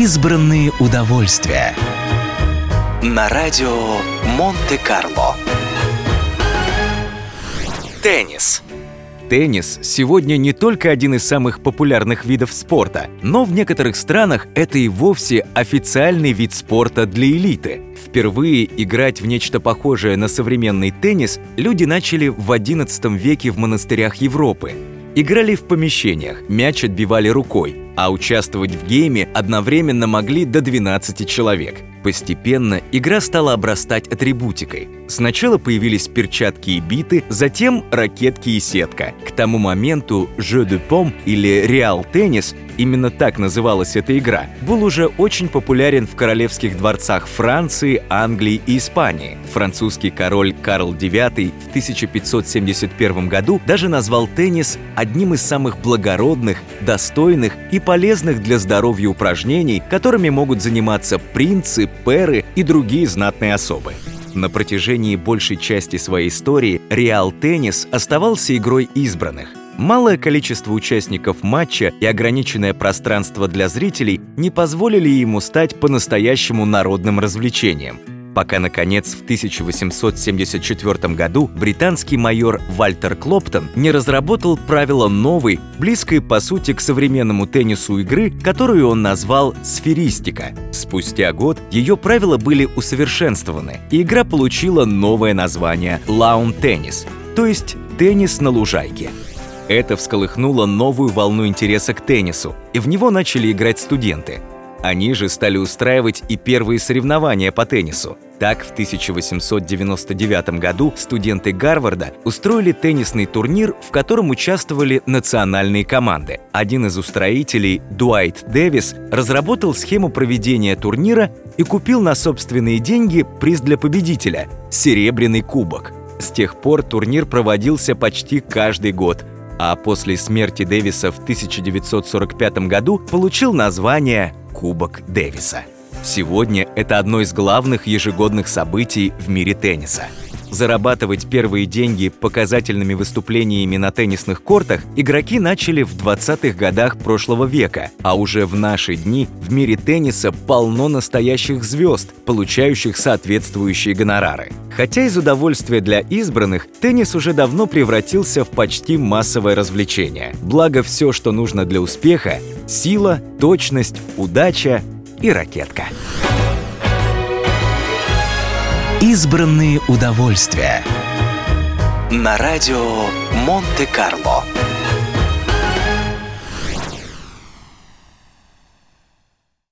Избранные удовольствия. На радио Монте-Карло. Теннис. Теннис сегодня не только один из самых популярных видов спорта, но в некоторых странах это и вовсе официальный вид спорта для элиты. Впервые играть в нечто похожее на современный теннис люди начали в XI веке в монастырях Европы. Играли в помещениях, мяч отбивали рукой, а участвовать в гейме одновременно могли до 12 человек. Постепенно игра стала обрастать атрибутикой. Сначала появились перчатки и биты, затем ракетки и сетка. К тому моменту «Jeu de Pomme» или «Реал Теннис» именно так называлась эта игра, был уже очень популярен в королевских дворцах Франции, Англии и Испании. Французский король Карл IX в 1571 году даже назвал теннис одним из самых благородных, достойных и полезных для здоровья упражнений, которыми могут заниматься принцы, пэры и другие знатные особы. На протяжении большей части своей истории Реал Теннис оставался игрой избранных. Малое количество участников матча и ограниченное пространство для зрителей не позволили ему стать по-настоящему народным развлечением – пока, наконец, в 1874 году британский майор Вальтер Клоптон не разработал правила новой, близкой по сути к современному теннису игры, которую он назвал «сферистика». Спустя год ее правила были усовершенствованы, и игра получила новое название «лаун-теннис», то есть «теннис на лужайке». Это всколыхнуло новую волну интереса к теннису, и в него начали играть студенты. Они же стали устраивать и первые соревнования по теннису. Так, в 1899 году студенты Гарварда устроили теннисный турнир, в котором участвовали национальные команды. Один из устроителей, Дуайт Дэвис, разработал схему проведения турнира и купил на собственные деньги приз для победителя – серебряный кубок. С тех пор турнир проводился почти каждый год, а после смерти Дэвиса в 1945 году получил название Кубок Дэвиса. Сегодня это одно из главных ежегодных событий в мире тенниса. Зарабатывать первые деньги показательными выступлениями на теннисных кортах игроки начали в 20-х годах прошлого века, а уже в наши дни в мире тенниса полно настоящих звезд, получающих соответствующие гонорары. Хотя из удовольствия для избранных теннис уже давно превратился в почти массовое развлечение. Благо все, что нужно для успеха – сила, точность, удача и ракетка. Избранные удовольствия. На радио Монте-Карло.